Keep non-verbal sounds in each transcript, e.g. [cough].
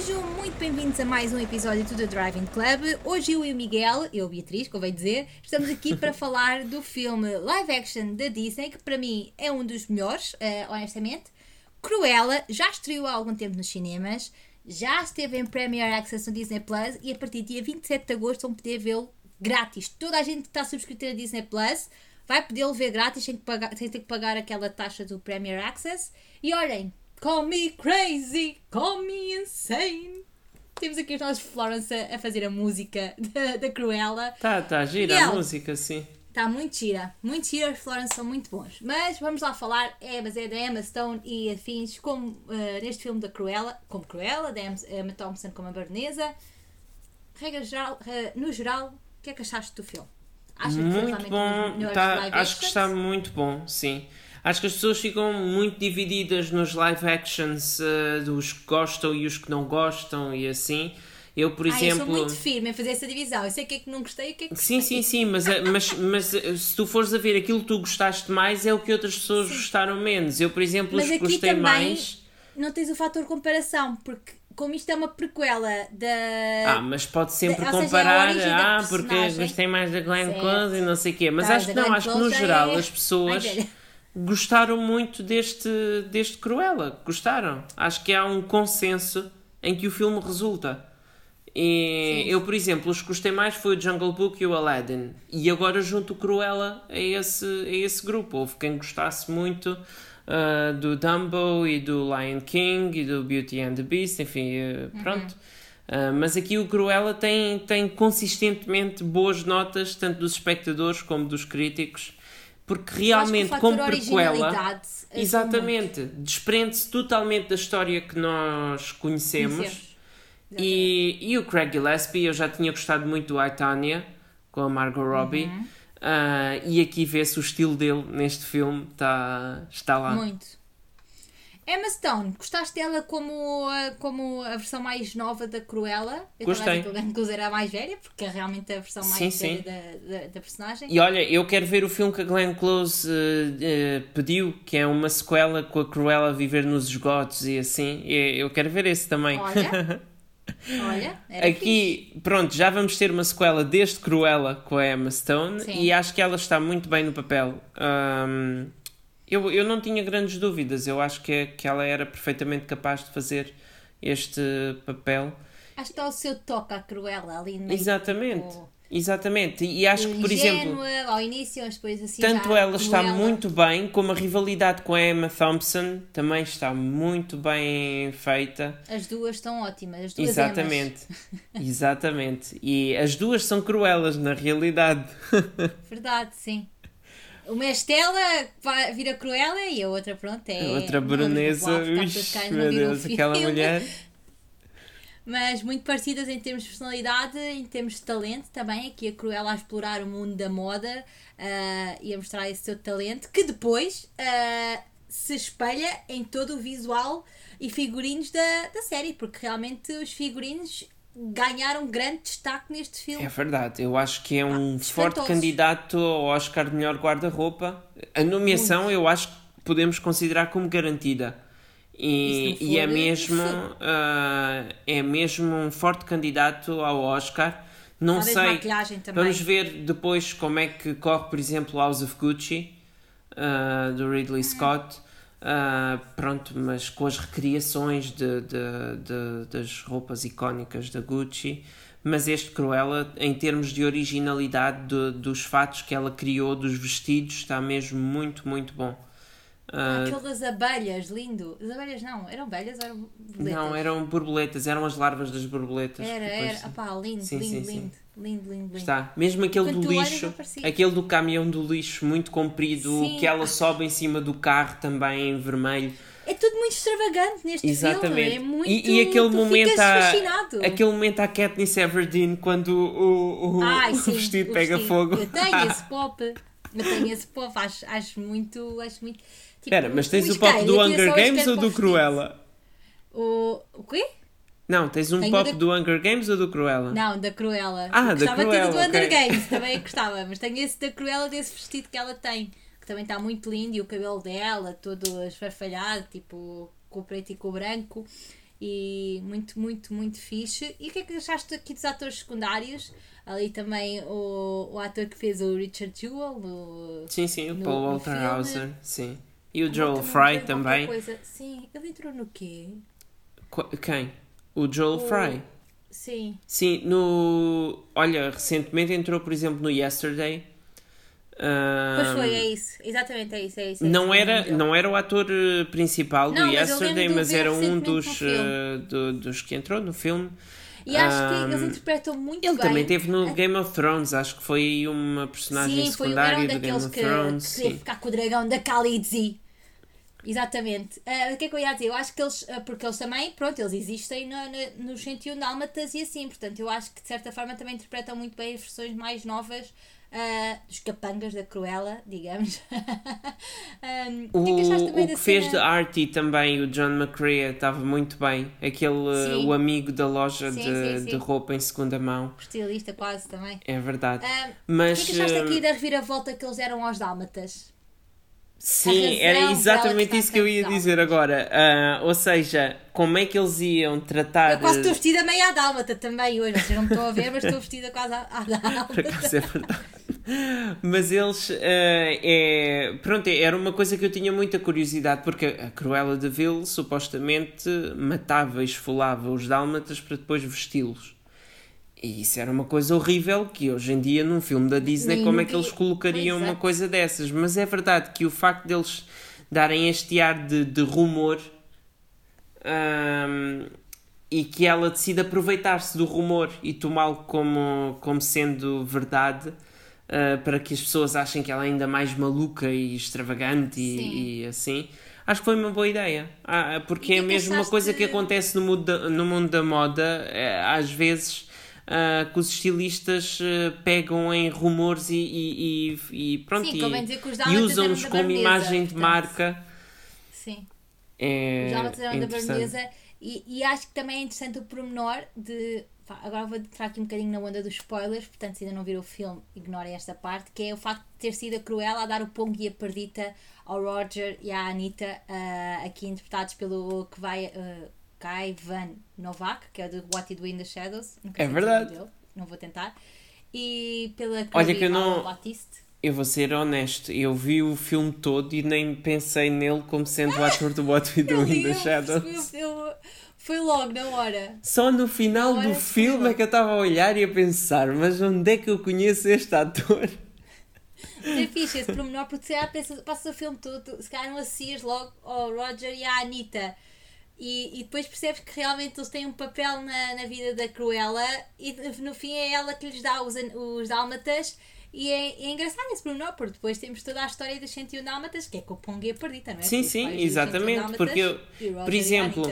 Sejam muito bem-vindos a mais um episódio do The Driving Club. Hoje eu e o Miguel, eu Beatriz, convém dizer, estamos aqui [laughs] para falar do filme live action da Disney, que para mim é um dos melhores, uh, honestamente. Cruella já estreou há algum tempo nos cinemas, já esteve em Premier Access no Disney Plus e a partir do dia 27 de agosto vão poder vê-lo grátis. Toda a gente que está subscrita na Disney Plus vai poder ver grátis sem, que pagar, sem ter que pagar aquela taxa do Premier Access. E olhem, call me crazy, call me insane. Temos aqui os nossos Florence a, a fazer a música da, da Cruella. Tá, tá, gira Miguel. a música, sim. Está muito gira, muito gira, os Florence são muito bons. Mas vamos lá falar, é, mas é da Emma Stone e afins, como eh, neste filme da Cruella, como Cruella, da Emma Thompson como a Baronesa. Regra geral, eh, no geral, o que é que achaste do filme? Achas que foi Muito realmente bom, tá, acho que está muito bom, sim. Acho que as pessoas ficam muito divididas nos live actions eh, dos que gostam e os que não gostam e assim. Eu, por Ah, eu exemplo. sou muito firme em fazer essa divisão. Eu sei o que é que não gostei e o que é que Sim, gostei. sim, sim, mas, eh, mas, mas eh, se tu fores a ver aquilo que tu gostaste mais é o que outras pessoas gostaram menos. Eu, por exemplo, Mas os que aqui gostei também mais. não tens o fator comparação, porque como isto é uma prequela da. Ah, mas pode sempre seja, é comparar, da ah, porque gostei mais da Glenn. Close e não sei o quê. Mas Tá, acho que não, acho que no geral é as pessoas velha. Gostaram muito deste, deste Cruella. Gostaram. Acho que há um consenso em que o filme resulta. E Sim. eu, por exemplo, os que gostei mais foi o Jungle Book e o Aladdin. E agora junto o Cruella a esse, a esse grupo. Houve quem gostasse muito ah, do Dumbo e do Lion King e do Beauty and the Beast, enfim, eh, pronto. Ah, mas aqui o Cruella tem, tem consistentemente boas notas, tanto dos espectadores como dos críticos, porque realmente, como prequela, ajuda exatamente, desprende-se totalmente da história que nós conhecemos. Conhecemos. E, e o Craig Gillespie, eu já tinha gostado muito do I, com a Margot Robbie. Uhum. Ah, e aqui vê-se o estilo dele neste filme, tá, está lá. Muito. Emma Stone, gostaste dela como a, como a versão mais nova da Cruella? Eu Gostei. Close era a mais velha, porque é realmente a versão mais Sim, velha sim. Da, da, da personagem. E olha, eu quero ver o filme que a Glenn Close eh, eh, pediu, que é uma sequela com a Cruella a viver nos esgotos e assim. Eu quero ver esse também. Olha, [laughs] olha, era fixe. Aqui, pronto, já vamos ter uma sequela deste Cruella com a Emma Stone Sim. e acho que ela está muito bem no papel. Ahm, eu, eu não tinha grandes dúvidas, eu acho que, que ela era perfeitamente capaz de fazer este papel. Acho que está o seu toque à Cruella ali no Exatamente, tipo, exatamente. E acho que, por exemplo, ao início, depois assim tanto ela está Cruella. muito bem, como a rivalidade com a Emma Thompson também está muito bem feita. As duas estão ótimas, as duas Exatamente, [laughs] exatamente. E as duas são cruelas na realidade. Emas. [laughs] Verdade, sim. Uma é Estela, vira Cruella, e a outra, pronto, é... A outra baronesa, ux, meu Deus, aquela mulher. [laughs] Mas muito parecidas em termos de personalidade, em termos de talento também. Aqui a Cruella a explorar o mundo da moda ah, e a mostrar esse seu talento, que depois ah, se espelha em todo o visual e figurinos da, da série, porque realmente os figurinos ganharam grande destaque neste filme. É verdade, eu acho que é um espantosos. forte candidato ao Oscar de melhor guarda-roupa. A nomeação eu acho que podemos considerar como garantida. E, E é mesmo ah, é mesmo um forte candidato ao Oscar. Não Talvez sei. Vamos ver depois como é que corre, por exemplo, House of Gucci ah, do Ridley Scott. Ah, pronto, mas com as recriações de, de- de- das roupas icónicas da Gucci. Mas este Cruella, em termos de originalidade de- dos fatos que ela criou, dos vestidos, está mesmo muito, muito bom. Ah, Aquele das abelhas, lindo. As abelhas não, eram abelhas ou eram borboletas? não, eram borboletas, eram as larvas das borboletas. Era, Depois- era. Opá, lindo, Sim, lindo, sim, sim. Lindo, lindo, lindo. Está. Mesmo aquele do lixo, parecia. aquele do caminhão do lixo muito comprido, Sim. que ela sobe em cima do carro também em vermelho. É tudo muito extravagante neste Exatamente. filme. É muito, e, e aquele momento fascinado. aquele momento à Katniss Everdeen quando o, o, Ai, o sim, vestido o pega vestido. fogo. Eu tenho [laughs] esse pop. Eu tenho esse pop. Acho, acho muito. Acho muito tipo, Espera, mas tens o pop do Hunger Games ou do. Cruella? O, o quê? Não, tens um Tenho pop da- do Hunger Games ou do Cruella? Não, da Cruella. Ah, da gostava Cruella, do Hunger ok. Games, também [laughs] gostava, mas tenho esse da Cruella desse vestido que ela tem, que também está muito lindo e o cabelo dela todo esfarfalhado, tipo com o preto e com o branco. e muito, muito, muito fixe. E o que é que achaste aqui dos atores secundários? Ali também o, o ator que fez o Richard Jewell. No, Sim, sim, o no- Paul Walter filme. Hauser, sim. E o Joel Fry também. Sim, ele entrou no quê? Qu- Quem? O Joel O- Fry. Sim. Sim, no. Olha, recentemente entrou, por exemplo, no Yesterday. Pois Ahm, foi, é isso. Exatamente, é isso. É isso é Não isso, era, não era o ator eh, principal Não, do mas Yesterday, mas era um dos, eh, do- dos que entrou no filme. E acho que eles interpretam muito Ele bem. também teve no a- Game of Thrones, acho que foi uma personagem Sim, foi, secundária um do Game of que, Thrones. que queria sim. ficar com o dragão da Khaleesi. Exatamente. Ah, o que é que eu ia dizer? Eu acho que eles, ah, porque eles também, pronto, eles existem no, no, nos 101 Dálmatas e assim, portanto, eu acho que de certa forma também interpretam muito bem as versões mais novas ah, dos capangas da Cruella, digamos. [laughs] Ahm, O, que é que achaste também o que fez de? Artie também, o John McCrea, estava muito bem. Aquele, Sim. o amigo da loja Sim, de, sim, de roupa em segunda mão. Estilista quase também. É verdade. Ahm, Mas. o que é que achaste aqui da reviravolta que eles deram aos Dálmatas? Sim, era exatamente isso que eu ia dizer agora. Ah, ou seja, como é que eles iam tratar. Eu quase estou vestida meio à dálmata também hoje. Vocês não me estão a ver, mas estou vestida quase à, à dálmata. é verdade. Mas eles. eh, é, pronto, era uma coisa que eu tinha muita curiosidade, porque a Cruella de Vil supostamente matava e esfolava os dálmatas para depois vesti-los. E isso era uma coisa horrível que hoje em dia num filme da Disney, como é que eles ia- colocariam Pois, uma exato. coisa dessas? Mas é verdade que o facto deles darem este ar de, de rumor ahm, e que ela decide aproveitar-se do rumor e tomá-lo como, como sendo verdade ah, para que as pessoas achem que ela é ainda mais maluca e extravagante e, e assim. Acho que foi uma boa ideia. Ah, porque E é é mesmo uma coisa que acontece no mundo da, no mundo da moda, eh, às vezes. Ah, que os estilistas eh, pegam em rumores e, e, e, e pronto Sim, e, usam-nos como imagem de portanto. marca. Sim, É, os dálmatas eram da. Barnesa. E, e acho que também é interessante o pormenor de. agora vou entrar aqui um bocadinho na onda dos spoilers, portanto, se ainda não viram o filme, ignorem esta parte, que é o facto de ter sido a Cruella a dar o Pong e a Perdita ao Roger e à Anitta, ah, aqui interpretados pelo que vai. ah, Kai Van Novak, que é do What You Do in the Shadows. Nunca É verdade. dele, Não vou tentar. E pela Olha que eu não- Batiste. Eu vou ser honesto, eu vi o filme todo e nem pensei nele como sendo o ator do What We [laughs] Do in the Shadows. eu- Foi logo na hora. Só no final do que filme é que eu estava a olhar e a pensar, mas onde é que eu conheço este ator? É fixe esse pormenor, porque se calhar passas o filme todo, se calhar não associas logo ao Roger e à Anitta. E, e depois percebes que realmente eles têm um papel na, na vida da Cruella e no fim é ela que lhes dá os, os dálmatas. E é, é engraçado esse pormenor, porque depois temos toda a história dos 101 dálmatas, que é com o Pong e a Perdita, não é? Sim, sim, pais dos 101 exatamente, porque eu- por exemplo,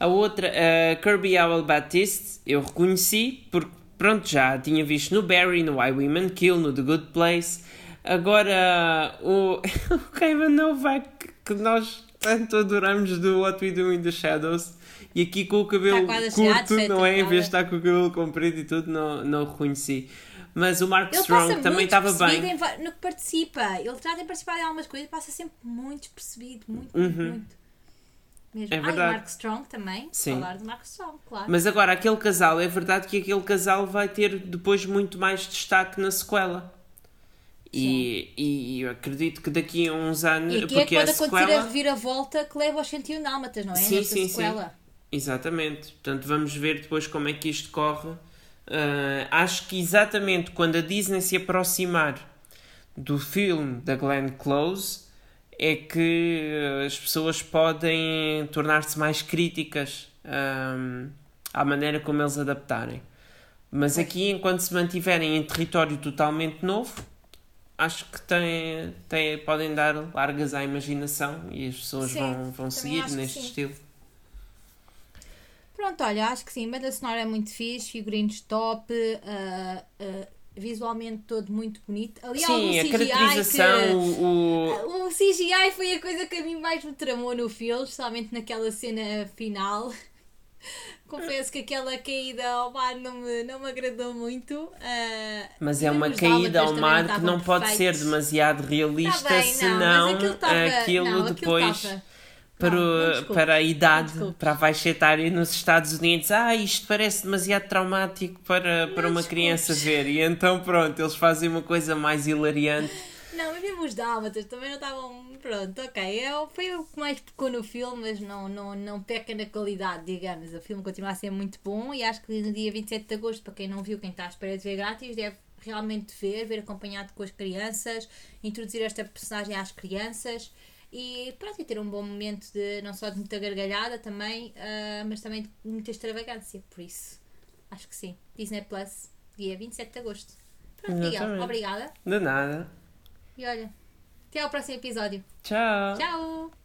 A outra, a Kirby Howell Baptiste, eu reconheci porque, pronto, já tinha visto no Barry, no Why Women Kill, no The Good Place. Agora, o, [laughs] o Kevin Novak, que nós tanto adoramos do What We Do in the Shadows, e aqui com o cabelo à curto, não é? Em vez de estar com o cabelo comprido e tudo, não, não o reconheci. Mas o Mark Ele Strong também estava bem. no que participa. Ele já tem participado em algumas coisas e passa sempre muito despercebido. Muito, Uhum. muito, muito. Mesmo. É Ah, e verdade. o Mark Strong também. Sim. Falar do Mark Strong, claro. Mas agora, aquele casal, é verdade que aquele casal vai ter depois muito mais destaque na sequela. E, e eu acredito que daqui a uns anos. e aqui é porque quando a acontecer sequela. a reviravolta que leva aos 101 Dálmatas, não é? Sim, Nessa sim, sim. sequela. Exatamente. Portanto, vamos ver depois como é que isto corre. Ah, acho que exatamente quando a Disney se aproximar do filme da Glenn Close é que ah, as pessoas podem tornar-se mais críticas ahm, à maneira como eles adaptarem. Mas aqui, enquanto se mantiverem em território totalmente novo, acho que têm, têm, podem dar largas à imaginação e as pessoas Sim, vão, vão seguir neste estilo. Pronto, olha, acho que sim. A banda sonora é muito fixe, figurinos top, ah, ah, visualmente todo muito bonito. Ali Sim, a caracterização, que... o, O CGI foi a coisa que a mim mais me tramou no filme, especialmente naquela cena final. [laughs] Confesso que aquela caída ao mar não me, não me agradou muito. ah, Mas é uma caída ao mar que não pode ser perfeitos. demasiado Tá realista, bem, não, senão mas aquilo tava- aquilo não, aquilo depois tava- para, Não, não para a não idade, para a faixa etária nos Estados Unidos. Ah, isto parece demasiado traumático para, para uma desculpes. criança ver. E então, pronto, eles fazem uma coisa mais hilariante. Não, mas mesmo os dálmatas também não estavam. Pronto, ok. É, foi o que mais pecou no filme, mas não, não, não peca na qualidade, digamos. O filme continua a ser muito bom e acho que no dia 27 de agosto, para quem não viu, quem está à espera de ver grátis, deve realmente ver, ver acompanhado com as crianças, introduzir esta personagem às crianças e pronto, e ter um bom momento de não só de muita gargalhada também, ah, mas também de muita extravagância. Por isso, acho que sim. Disney Plus, dia 27 de agosto. Pronto, Miguel, obrigada. De nada. E olha, até ao próximo episódio. Tchau. Tchau!